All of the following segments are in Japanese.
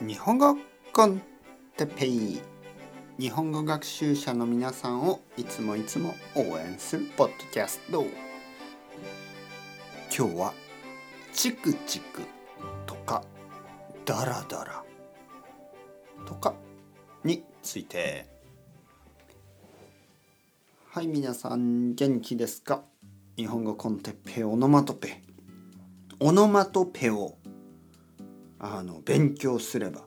日本語コンテペイ。日本語学習者の皆さんをいつもいつも応援するポッドキャスト。今日はチクチクとかダラダラとかについて。はい皆さん元気ですか？日本語コンテッペオノマトペ。オノマトペをあの勉強すれば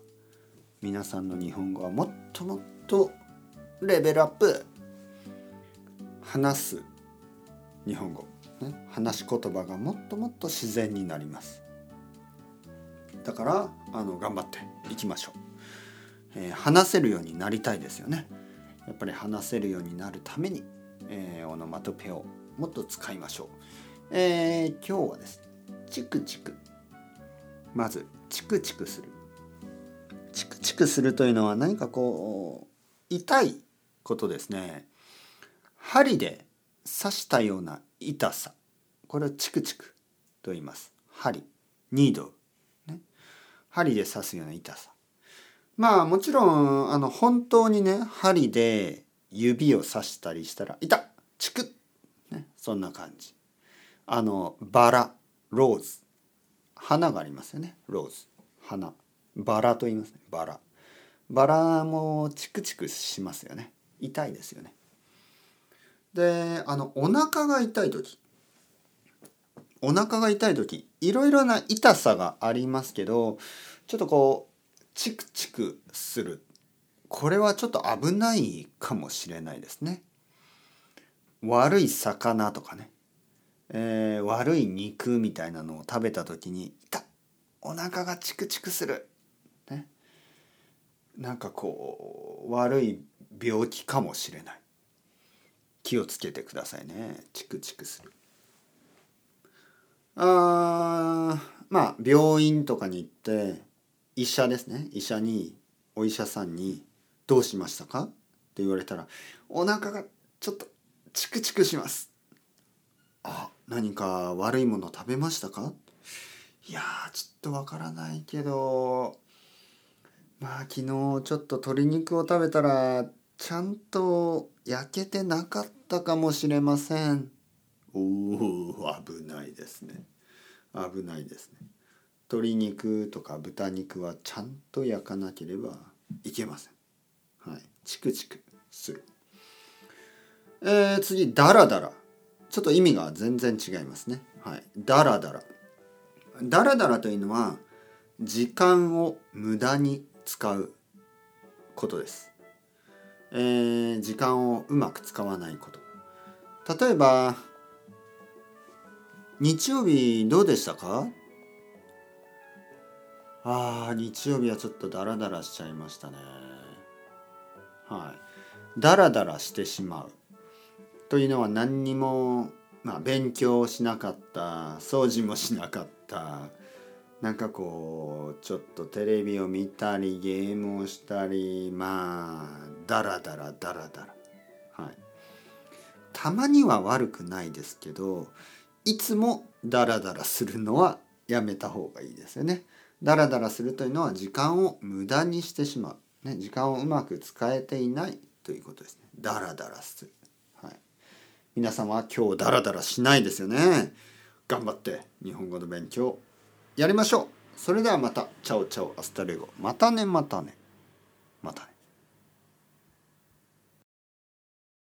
皆さんの日本語はもっともっとレベルアップ話す日本語、ね、話し言葉がもっともっと自然になります。だからあの頑張っていきましょう、えー、話せるようになりたいですよね。やっぱり話せるようになるために、えー、オノマトペをもっと使いましょう、えー、今日はですチクチク。まずチクチクする。チクチクするというのは何かこう痛いことですね。針で刺したような痛さ。これをチクチクと言います。針ニードル、ね、針で刺すような痛さ。まあもちろんあの本当にね針で指を刺したりしたら痛っチクッ、ね、そんな感じ。あのバラローズ。花がありますよね。ローズ。花。バラと言いますね。バラ。バラもチクチクしますよね。痛いですよね。であのお腹が痛い時。お腹が痛い時いろいろな痛さがありますけどちょっとこうチクチクする。これはちょっと危ないかもしれないですね。悪い魚とかね。えー、悪い肉みたいなのを食べた時に「痛お腹がチクチクする」ね。なんかこう悪い病気かもしれない。気をつけてくださいね。チクチクする。あまあ病院とかに行って医者ですね。医者にお医者さんに「どうしましたか?」って言われたら「お腹がちょっとチクチクします」あ何か悪いもの食べましたか？いやちょっとわからないけどまあ昨日ちょっと鶏肉を食べたらちゃんと焼けてなかったかもしれません。おお危ないですね。危ないですね。鶏肉とか豚肉はちゃんと焼かなければいけません。はい。チクチクする。えー、次ダラダラ。ちょっと意味が全然違いますね。はい。ダラダラ。ダラダラというのは時間を無駄に使うことです。えー、時間をうまく使わないこと。例えば、日曜日どうでしたか？ああ、日曜日はちょっとダラダラしちゃいましたね。はい。ダラダラしてしまう。というのは何にも、まあ、勉強しなかった掃除もしなかった。なんかこうちょっとテレビを見たりゲームをしたりまあダラダラダラダラ。はい。たまには悪くないですけどいつもダラダラするのはやめた方がいいですよね。ダラダラするというのは時間を無駄にしてしまう、ね、時間をうまく使えていないということですね。ダラダラする。皆様は今日ダラダラしないですよね。頑張って日本語の勉強やりましょう。それではまた。 Ciao ciao hasta luego。またねまたね。またね。